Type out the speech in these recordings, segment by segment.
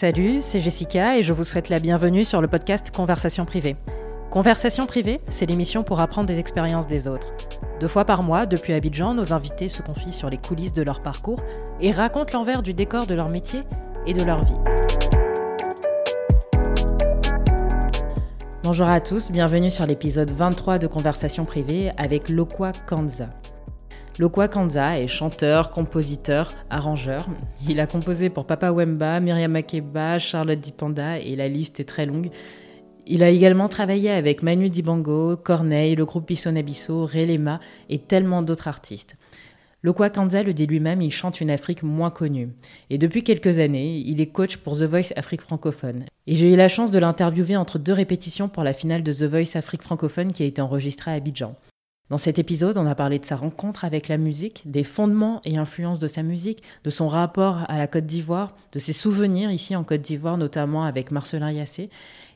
Salut, c'est Jessica et je vous souhaite la bienvenue sur le podcast Conversation privée. Conversation privée, c'est l'émission pour apprendre des expériences des autres. Deux fois par mois, depuis Abidjan, nos invités se confient sur les coulisses de leur parcours et racontent l'envers du décor de leur métier et de leur vie. Bonjour à tous, bienvenue sur l'épisode 23 de Conversation privée avec Lokwa Kanza. Lokwa Kanza est chanteur, compositeur, arrangeur. Il a composé pour Papa Wemba, Myriam Makeba, Charlotte Dipanda et la liste est très longue. Il a également travaillé avec Manu Dibango, Corneille, le groupe Bissonabisso, Relema et tellement d'autres artistes. Lokwa Kanza le dit lui-même, il chante une Afrique moins connue. Et depuis quelques années, il est coach pour The Voice Afrique francophone. Et j'ai eu la chance de l'interviewer entre deux répétitions pour la finale de The Voice Afrique francophone qui a été enregistrée à Abidjan. Dans cet épisode, on a parlé de sa rencontre avec la musique, des fondements et influences de sa musique, de son rapport à la Côte d'Ivoire, de ses souvenirs ici en Côte d'Ivoire, notamment avec Marcelin Yassé.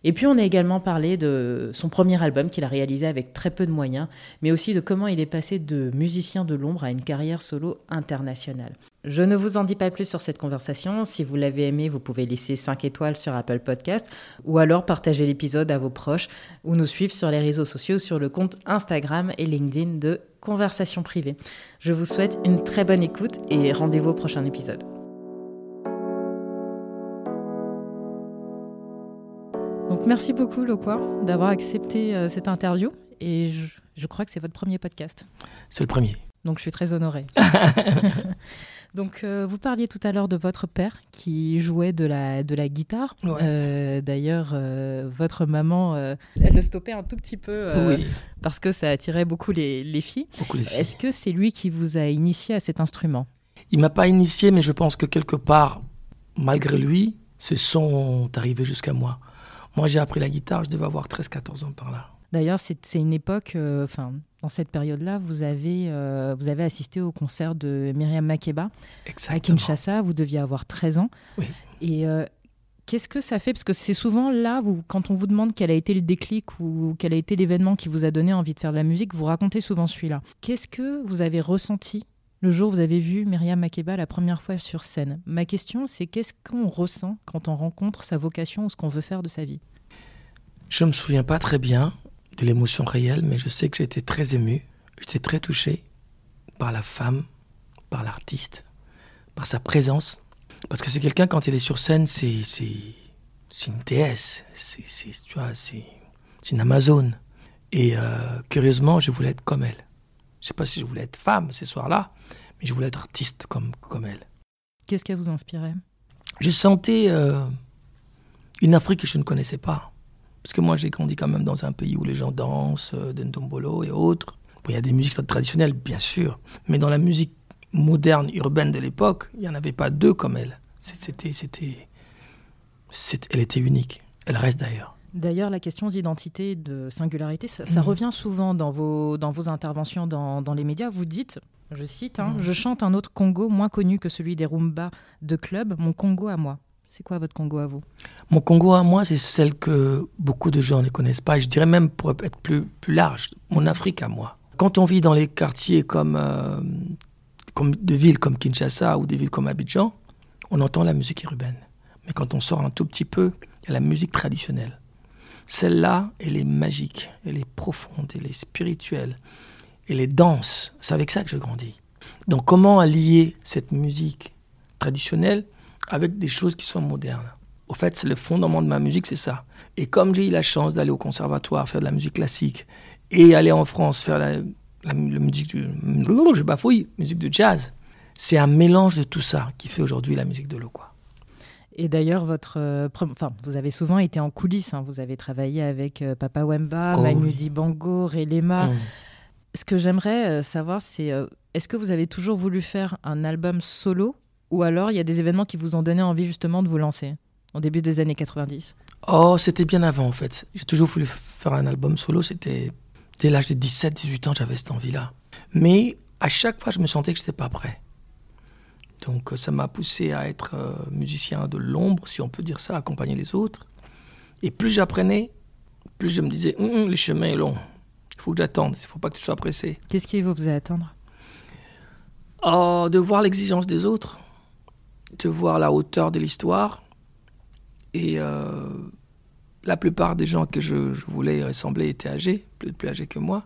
Et puis on a également parlé de son premier album qu'il a réalisé avec très peu de moyens, mais aussi de comment il est passé de musicien de l'ombre à une carrière solo internationale. Je ne vous en dis pas plus sur cette conversation. Si vous l'avez aimé, vous pouvez laisser 5 étoiles sur Apple Podcast ou alors partager l'épisode à vos proches ou nous suivre sur les réseaux sociaux sur le compte Instagram et LinkedIn de Conversation privée. Je vous souhaite une très bonne écoute et rendez-vous au prochain épisode. Donc merci beaucoup Lokwa d'avoir accepté euh, cette interview et je, je crois que c'est votre premier podcast. C'est le premier. Donc je suis très honorée. Donc, euh, vous parliez tout à l'heure de votre père qui jouait de la, de la guitare. Ouais. Euh, D'ailleurs, euh, votre maman, elle le stoppait un tout petit peu oui, parce que ça attirait beaucoup les, les filles. Est-ce que c'est lui qui vous a initié à cet instrument? Il m'a pas initié, mais je pense que quelque part, malgré lui, ce sont arrivés jusqu'à moi. Moi, j'ai appris la guitare, je devais avoir 13-14 ans par là. D'ailleurs, c'est une époque, euh, enfin, dans cette période-là, vous, avez, euh, vous avez assisté au concert de Myriam Makeba à Exactement. Kinshasa. Vous deviez avoir 13 ans. Oui. Et euh, qu'est-ce que ça fait? Parce que c'est souvent là, vous, quand on vous demande quel a été le déclic ou quel a été l'événement qui vous a donné envie de faire de la musique, vous racontez souvent celui-là. Qu'est-ce que vous avez ressenti le jour où vous avez vu Myriam Makeba la première fois sur scène Ma question, c'est qu'est-ce qu'on ressent quand on rencontre sa vocation ou ce qu'on veut faire de sa vie? Je me souviens pas très bien de l'émotion réelle, mais je sais que j'étais très ému. J'étais très touché par la femme, par l'artiste, par sa présence. Parce que c'est quelqu'un, quand il est sur scène, c'est, une déesse. C'est, une Amazone. Et euh, curieusement, je voulais être comme elle. Je sais pas si je voulais être femme ces soirs-là, je voulais être artiste comme, comme elle. Qu'est-ce qu'elle vous inspirait? Je sentais euh, une Afrique que je ne connaissais pas. Parce que moi, j'ai grandi quand même dans un pays où les gens dansent, euh, Dendombolo et autres. Bon, il y a des musiques traditionnelles, bien sûr. Mais dans la musique moderne, urbaine de l'époque, il n'y en avait pas deux comme elle. C'était, c'était, elle était unique. Elle reste d'ailleurs. D'ailleurs, la question d'identité, de singularité, ça, ça Mhm. revient souvent dans vos, dans vos interventions dans, dans les médias. Vous dites, je cite, hein, Mhm. Je chante un autre Congo moins connu que celui des Rumba de club, mon Congo à moi. C'est quoi votre Congo à vous? Mon Congo à moi, c'est celle que beaucoup de gens ne connaissent pas. Et je dirais même, pour être plus, plus large, mon Afrique à moi. Quand on vit dans les quartiers comme, euh, comme des villes comme Kinshasa ou des villes comme Abidjan, on entend la musique urbaine. Mais quand on sort un tout petit peu, il y a la musique traditionnelle. Celle-là, elle est magique, elle est profonde, elle est spirituelle, elle est dense. C'est avec ça que je grandis. Donc comment allier cette musique traditionnelle avec des choses qui sont modernes? Au fait, c'est le fondement de ma musique, c'est ça. Et comme j'ai eu la chance d'aller au conservatoire faire de la musique classique et aller en France faire la, la- la musique du... Je bafouille, musique de jazz. C'est un mélange de tout ça qui fait aujourd'hui la musique de l'eau, quoi. Et d'ailleurs, votre, euh, enfin, vous avez souvent été en coulisses. hein. Vous avez travaillé avec euh, Papa Wemba, Oh Manu oui. Dibango, Relema. Mm. Ce que j'aimerais euh, savoir, c'est euh, est-ce que vous avez toujours voulu faire un album solo ou alors il y a des événements qui vous ont donné envie justement de vous lancer au début des années 90 Oh, c'était bien avant en fait. J'ai toujours voulu faire un album solo. C'était dès l'âge de 17-18 ans, j'avais cette envie-là. Mais à chaque fois, je me sentais que je n'étais pas prêt. Donc euh, ça m'a poussé à être musicien de l'ombre, si on peut dire ça, accompagner les autres. Et plus j'apprenais, plus je me disais, Hum, hum, le chemin est long. Il faut que j'attende. Il ne faut pas que tu sois pressé. Qu'est-ce qui vous faisait attendre? Oh, de voir l'exigence des autres, de voir la hauteur de l'histoire, Et euh, la plupart des gens que je, je, voulais ressembler étaient âgés, plus, plus âgés que moi.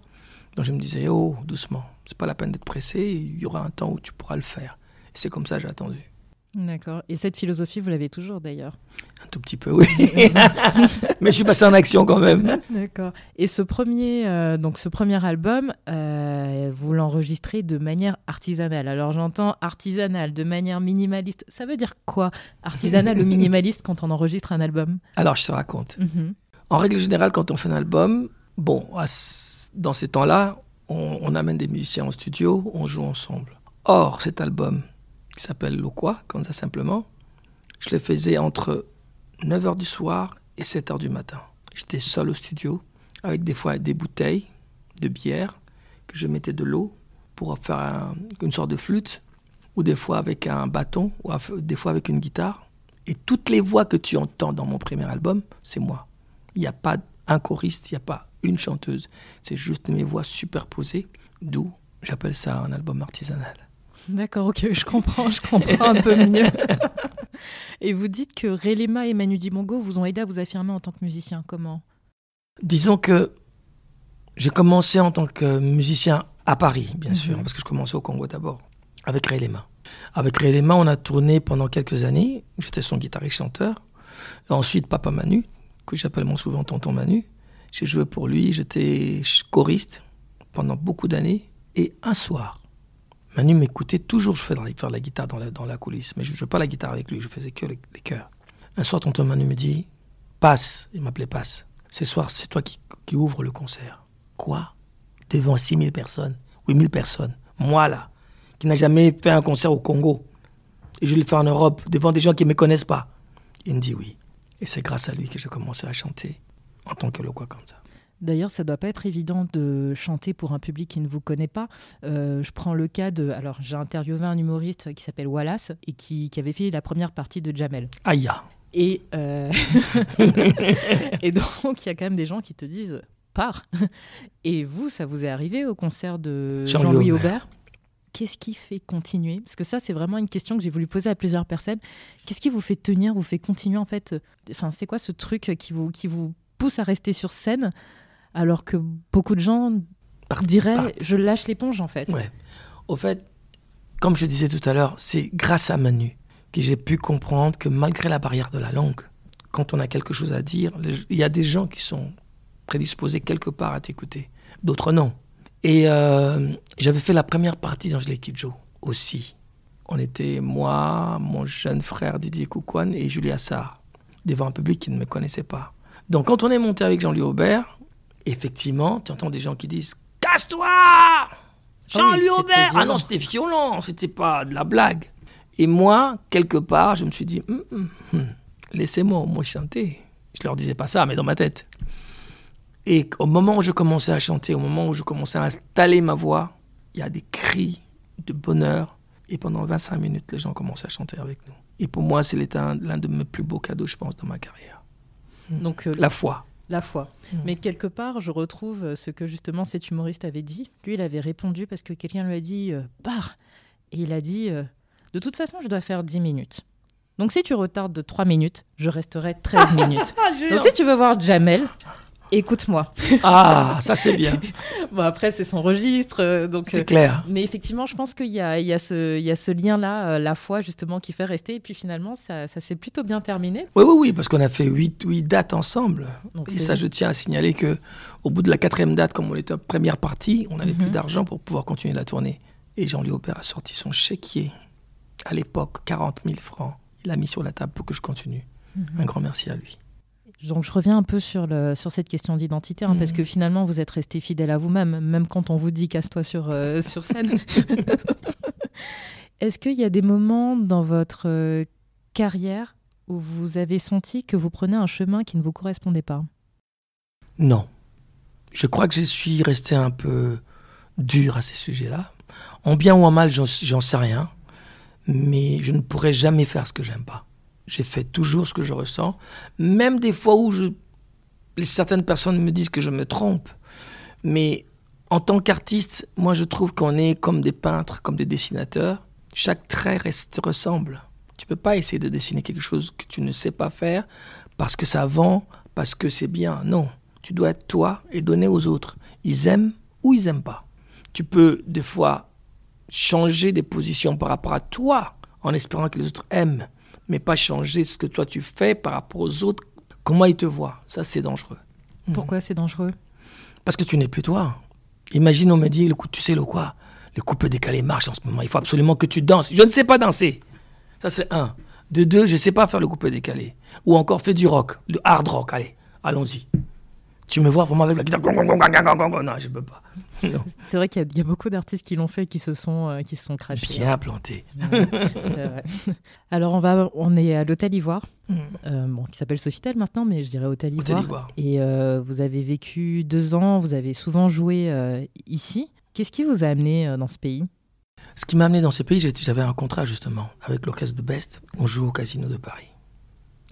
Donc je me disais, oh, doucement, c'est pas la peine d'être pressé, il y aura un temps où tu pourras le faire. Et c'est comme ça que j'ai attendu. D'accord. Et cette philosophie, vous l'avez toujours d'ailleurs Un tout petit peu, oui. Mais je suis passé en action quand même. D'accord. Et ce premier, euh, donc ce premier album, euh, vous l'enregistrez de manière artisanale. Alors j'entends artisanale, de manière minimaliste. Ça veut dire quoi, artisanal ou minimaliste, quand on enregistre un album? Alors je te raconte. Mm-hmm. En règle générale, quand on fait un album, bon, dans ces temps-là, on, on amène des musiciens en studio, on joue ensemble. Or, cet album, qui s'appelle Loquois, comme ça simplement. Je le faisais entre 9h du soir et 7h du matin. J'étais seul au studio, avec des fois des bouteilles de bière, que je mettais de l'eau pour faire une sorte de flûte, ou des fois avec un bâton, ou des fois avec une guitare. Et toutes les voix que tu entends dans mon premier album, c'est moi. Il n'y a pas un choriste, il n'y a pas une chanteuse. C'est juste mes voix superposées, d'où j'appelle ça un album artisanal. D'accord, ok, je comprends, je comprends un peu mieux. et vous dites que Relema et Manu Dimongo vous ont aidé à vous affirmer en tant que musicien. Comment? Disons que j'ai commencé en tant que musicien à Paris, bien sûr, mhm. parce que je commençais au Congo d'abord, avec Relema. Avec Relema, on a tourné pendant quelques années. J'étais son guitariste-chanteur. Ensuite, Papa Manu, que j'appelle mon souvent Tonton Manu. J'ai joué pour lui, j'étais choriste pendant beaucoup d'années. Et un soir, Manu m'écoutait toujours, je faisais faire la guitare dans la, dans coulisse, mais je ne jouais pas la guitare avec lui, je faisais que les, les chœurs. Un soir, tonton Manu me dit Passe, il m'appelait Passe. Ce soir, c'est toi qui, qui ouvre le concert. Quoi? Devant 6000 personnes? 8000 personnes. Moi, là, qui n'a jamais fait un concert au Congo. Et je le fais en Europe, devant des gens qui ne me connaissent pas. Il me dit oui. Et c'est grâce à lui que j'ai commencé à chanter en tant que Lokwa Kanza. D'ailleurs, ça doit pas être évident de chanter pour un public qui ne vous connaît pas. Euh, je prends le cas de. Alors, j'ai interviewé un humoriste qui s'appelle Wallace et qui, qui, avait fait la première partie de Jamel. Aïe Et, euh... et donc, il y a quand même des gens qui te disent pars. Et vous, ça vous est arrivé au concert de Jean-Louis Aubert? Qu'est-ce qui fait continuer? Parce que ça, c'est vraiment une question que j'ai voulu poser à plusieurs personnes. Qu'est-ce qui vous fait tenir, vous fait continuer en fait? Enfin, c'est quoi ce truc qui vous, qui vous pousse à rester sur scène? Alors que beaucoup de gens diraient je lâche l'éponge en fait. Ouais. Au fait, comme je disais tout à l'heure, c'est grâce à Manu que j'ai pu comprendre que malgré la barrière de la langue, quand on a quelque chose à dire, il y a des gens qui sont prédisposés quelque part à t'écouter, d'autres non. Et euh, j'avais fait la première partie d'Angelique Kidjo aussi. On était moi, mon jeune frère Didier Koukouane et Julia Sarr, devant un public qui ne me connaissait pas. Donc quand on est monté avec Jean-Louis Aubert, effectivement, tu entends des gens qui disent Casse-toi Jean-Louis Aubert Ah non, c'était violent, c'était pas de la blague. Et moi, quelque part, je me suis dit hum, hum, hum, Laissez-moi moi chanter. Je leur disais pas ça, mais dans ma tête. Et au moment où je commençais à chanter, au moment où je commençais à installer ma voix, il y a des cris de bonheur. Et pendant 25 minutes, les gens commençaient à chanter avec nous. Et pour moi, c'est l'un de mes plus beaux cadeaux, je pense, dans ma carrière. Donc, euh, la foi la foi. Mmh. Mais quelque part, je retrouve euh, ce que justement cet humoriste avait dit. Lui, il avait répondu parce que quelqu'un lui a dit euh, pars. Et il a dit euh, de toute façon, je dois faire 10 minutes. Donc si tu retardes de 3 minutes, je resterai 13 minutes. Donc si tu veux voir Jamel, écoute-moi. Ah, ça c'est bien. bon, après, c'est son registre. Euh, donc, c'est clair. Mais effectivement, je pense qu'il y y a ce, il y a ce lien-là, euh, la foi, justement, qui fait rester. Et puis finalement, ça, ça s'est plutôt bien terminé. Oui, oui, oui, parce qu'on a fait huit, huit dates ensemble. et ça, je tiens à signaler que au bout de la quatrième date, comme on était en première partie, on n'avait plus mhm. d'argent pour pouvoir continuer la tournée. Et Jean-Louis Aubert a sorti son chéquier, à l'époque, 40 000 francs. Il l'a mis sur la table pour que je continue. Mhm. Un grand merci à lui. Donc je reviens un peu sur, le, sur cette question d'identité, hein, parce que mmh. finalement vous êtes resté fidèle à vous-même, même quand on vous dit casse-toi sur, euh, sur scène. Est-ce qu'il y a des moments dans votre euh, carrière où vous avez senti que vous prenez un chemin qui ne vous correspondait pas? Non. Je crois que je suis resté un peu dur à ces sujets-là. En bien ou en mal, j'en sais rien. Mais je ne pourrais jamais faire ce que j'aime pas. J'ai fait toujours ce que je ressens, même des fois où certaines personnes me disent que je me trompe. Mais en tant qu'artiste, moi je trouve qu'on est comme des peintres, comme des dessinateurs. Chaque trait reste, ressemble. Tu peux pas essayer de dessiner quelque chose que tu ne sais pas faire parce que ça vend, parce que c'est bien. Non, tu dois être toi et donner aux autres. Ils aiment ou ils aiment pas. Tu peux des fois changer des positions par rapport à toi en espérant que les autres aiment, mais pas changer ce que toi tu fais par rapport aux autres, comment ils te voient? Ça, c'est dangereux. Pourquoi c'est dangereux? Parce que tu n'es plus toi. Imagine, on me dit, tu sais le quoi? Le couple décalé marche en ce moment. Il faut absolument que tu danses. Je ne sais pas danser. Ça, c'est un. De deux, je ne sais pas faire le couple décalé. Ou encore fais du rock, le hard rock. Allez, allons-y. Tu me vois vraiment avec la guitare. Non, je peux pas. C'est vrai qu'il y, a beaucoup d'artistes qui l'ont fait, qui se sont, euh, qui se sont crachés. Bien plantés. Alors on va, on est à l'hôtel Ivoire, mm. euh, bon, qui s'appelle Sofitel maintenant, mais je dirais hôtel Ivoire. Et euh, vous avez vécu deux ans, vous avez souvent joué ici. Qu'est-ce qui vous a amené dans ce pays? Ce qui m'a amené dans ce pays, j'avais un contrat justement avec l'orchestre de Best. On joue au Casino de Paris.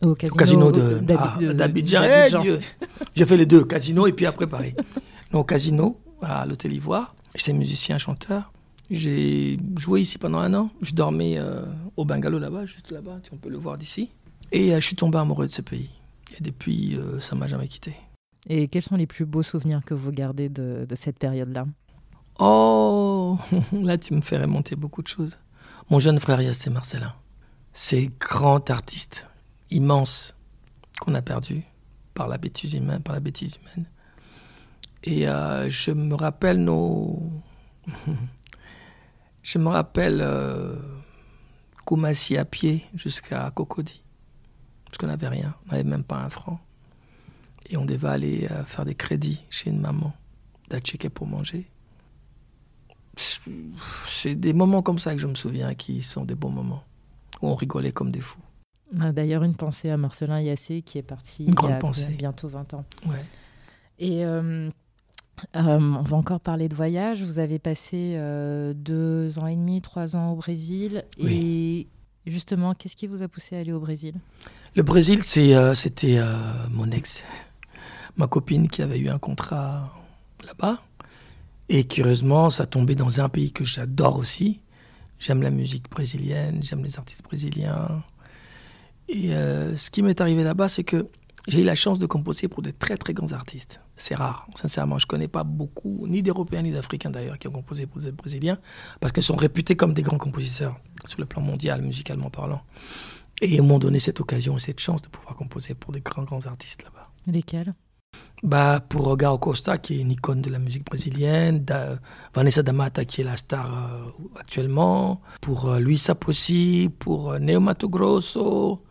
Au casino, d'Abidjan. Ah, eh, J'ai fait les deux, casino et puis après Paris. au casino, à l'Hôtel Ivoire. J'étais musicien, chanteur. J'ai joué ici pendant un an. Je dormais euh, au bungalow là-bas, juste là-bas, on peut le voir d'ici. Et euh, je suis tombé amoureux de ce pays. Et depuis, euh, ça m'a jamais quitté. Et quels sont les plus beaux souvenirs que vous gardez de, de cette période-là? Oh, là tu me fais remonter beaucoup de choses. Mon jeune frère Yassé Marcelin, c'est grand artiste immense qu'on a perdu par la bêtise humaine. Par la bêtise humaine. Et euh, je me rappelle nos. je me rappelle euh, Koumassi à pied jusqu'à Cocody. Parce qu'on n'avait rien, on n'avait même pas un franc. Et on devait aller euh, faire des crédits chez une maman, d'acheter pour manger. C'est des moments comme ça que je me souviens qui sont des bons moments, où on rigolait comme des fous. D'ailleurs, une pensée à Marcelin Yassé qui est parti il y a bientôt 20 ans. Ouais. Et euh, euh, on va encore parler de voyage. Vous avez passé euh, deux ans et demi, trois ans au Brésil. Et justement, qu'est-ce qui vous a poussé à aller au Brésil? Le Brésil, c'était mon ex, ma copine qui avait eu un contrat là-bas. Et curieusement, ça tombait dans un pays que j'adore aussi. J'aime la musique brésilienne, j'aime les artistes brésiliens. Et euh, ce qui m'est arrivé là-bas, c'est que j'ai eu la chance de composer pour des très très grands artistes. C'est rare, sincèrement. Je ne connais pas beaucoup, ni d'Européens ni d'Africains d'ailleurs, qui ont composé pour des Brésiliens, parce qu'ils sont réputés comme des grands compositeurs sur le plan mondial, musicalement parlant. Et ils m'ont donné cette occasion et cette chance de pouvoir composer pour des grands grands artistes là-bas. Lesquels? Bah, pour Gao Costa, qui est une icône de la musique brésilienne, Vanessa Damata, qui est la star euh, actuellement, pour euh, Luisa Possi, pour euh, Neo Mato Grosso,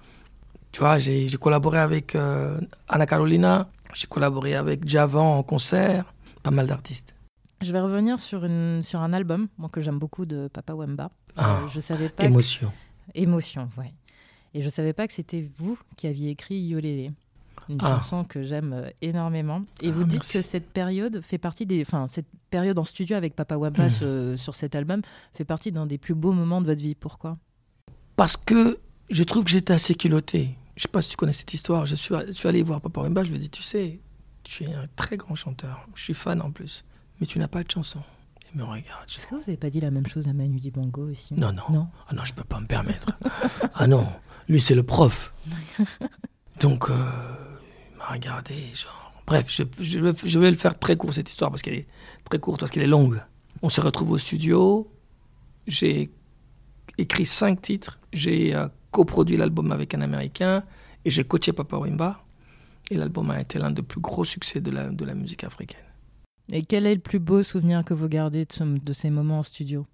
tu vois, j'ai collaboré avec euh, Anna Carolina, j'ai collaboré avec Javan en concert, pas mal d'artistes. Je vais revenir sur, une, sur un album moi, que j'aime beaucoup de Papa Wemba. Ah, je savais pas émotion. Émotion, ouais. Et je savais pas que c'était vous qui aviez écrit Yolélé, une ah. chanson que j'aime euh, énormément. Et vous ah, dites que cette période fait partie des, enfin cette période en studio avec Papa Wemba hmm. sur cet album fait partie d'un des plus beaux moments de votre vie. Pourquoi? Parce que je trouve que j'étais assez culotté je sais pas si tu connais cette histoire. Je suis, allé voir Papa Wemba, je lui ai dit, tu sais, tu es un très grand chanteur. Je suis fan en plus, mais tu n'as pas de chanson. Il me regarde. Est-ce que vous n'avez pas dit la même chose à Manu Dibango aussi? Non, non. Non, ah non je peux pas me permettre. ah non, lui c'est le prof. Donc, euh, il m'a regardé, genre. Bref, je, je, vais le faire très court cette histoire parce qu'elle est très courte, parce qu'elle est longue. On se retrouve au studio. J'ai écrit cinq titres. J'ai euh, coproduit l'album avec un Américain et j'ai coaché Papa Wimba. Et l'album a été l'un des plus gros succès de la, de la musique africaine. Et quel est le plus beau souvenir que vous gardez de, de ces moments en studio?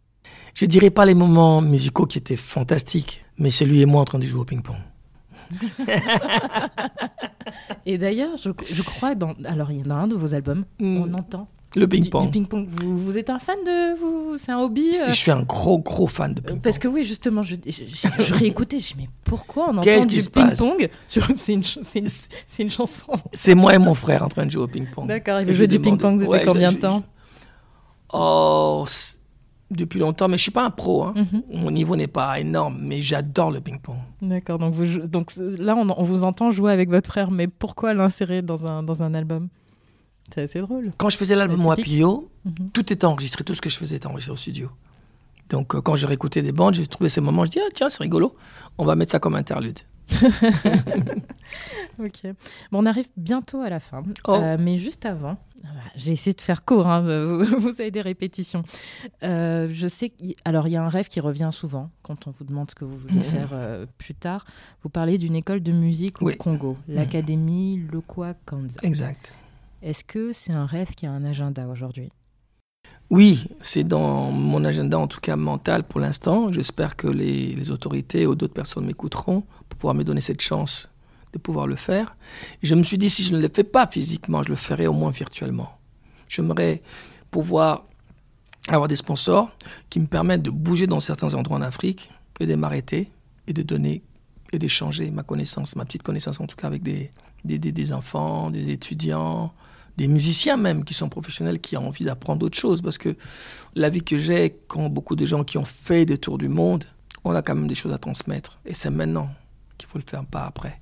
Je dirais pas les moments musicaux qui étaient fantastiques, mais c'est lui et moi en train de jouer au ping-pong. et d'ailleurs, je, je, crois, dans, alors il y en a un de vos albums, mm. on entend le ping-pong. ping-pong. Vous, êtes un fan de. Vous, c'est un hobby euh Je suis un gros, gros fan de ping-pong. Parce que oui, justement, je, je, je réécoutais, je me mais pourquoi on entend du ping-pong C'est une, une, une, chanson. C'est moi et mon frère en train de jouer au ping-pong. D'accord, il veut jouer du ping-pong depuis combien de temps Oh, depuis longtemps, mais je suis pas un pro. Hein. Mhm. Mon niveau n'est pas énorme, mais j'adore le ping-pong. D'accord, donc, vous, donc là, on, on, vous entend jouer avec votre frère, mais pourquoi l'insérer dans un, dans un album? C'est assez drôle. Quand je faisais l'album Wapio, mhm. tout était enregistré, tout ce que je faisais était enregistré au studio. Donc euh, quand j'ai réécouté des bandes, j'ai trouvé ces moments, je dis, ah, tiens, c'est rigolo, on va mettre ça comme interlude. ok. Bon, on arrive bientôt à la fin. Oh. Euh, mais juste avant, j'ai essayé de faire court, hein, vous, vous avez des répétitions. Euh, je sais alors il y a un rêve qui revient souvent quand on vous demande ce que vous voulez faire euh, plus tard. Vous parlez d'une école de musique au Oui. Congo, l'Académie Lokwa Kanza. Exact. Est-ce que c'est un rêve qui a un agenda aujourd'hui? Oui, c'est dans mon agenda, en tout cas mental pour l'instant. J'espère que les, autorités ou d'autres personnes m'écouteront pour pouvoir me donner cette chance de pouvoir le faire. Je me suis dit, si je ne le fais pas physiquement, je le ferai au moins virtuellement. J'aimerais pouvoir avoir des sponsors qui me permettent de bouger dans certains endroits en Afrique et de m'arrêter et de donner et d'échanger ma connaissance, ma petite connaissance en tout cas avec des- des enfants, des étudiants, des musiciens même qui sont professionnels, qui ont envie d'apprendre d'autres choses. Parce que la vie que j'ai, quand beaucoup de gens qui ont fait des tours du monde, on a quand même des choses à transmettre. Et c'est maintenant qu'il faut le faire, pas après.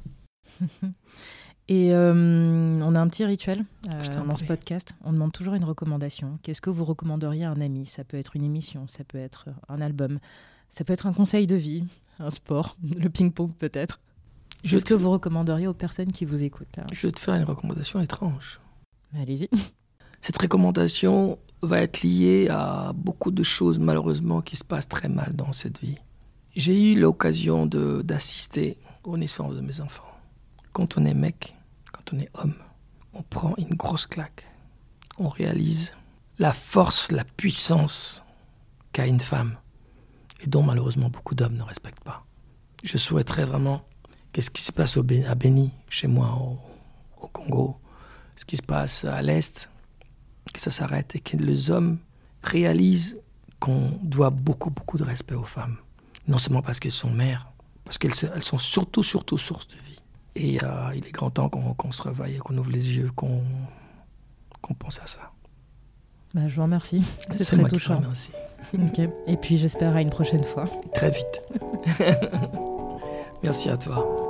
Et euh, on a un petit rituel euh, dans ce podcast. On demande toujours une recommandation. Qu'est-ce que vous recommanderiez à un ami? Ça peut être une émission, ça peut être un album, ça peut être un conseil de vie, un sport, le ping-pong peut-être. Qu'est-ce te, que vous recommanderiez aux personnes qui vous écoutent là je vais te faire une recommandation étrange. Allez-y. Cette recommandation va être liée à beaucoup de choses malheureusement qui se passent très mal dans cette vie. J'ai eu l'occasion d'assister aux naissances de mes enfants. Quand on est mec, quand on est homme, on prend une grosse claque. On réalise la force, la puissance qu'a une femme et dont malheureusement beaucoup d'hommes ne respectent pas. Je souhaiterais vraiment qu'est-ce qui se passe à Béni, chez moi au Congo, ce qui se passe à l'Est, que ça s'arrête et que les hommes réalisent qu'on doit beaucoup, beaucoup de respect aux femmes. Non seulement parce qu'elles sont mères, parce qu'elles sont surtout, surtout source de vie. Et euh, il est grand temps qu'on qu'on se réveille, qu'on ouvre les yeux, qu'on qu'on pense à ça. Bah, je vous remercie. C'est très moi qui vous touchant. remercie. Ok. Et puis j'espère à une prochaine fois. Très vite. Merci à toi.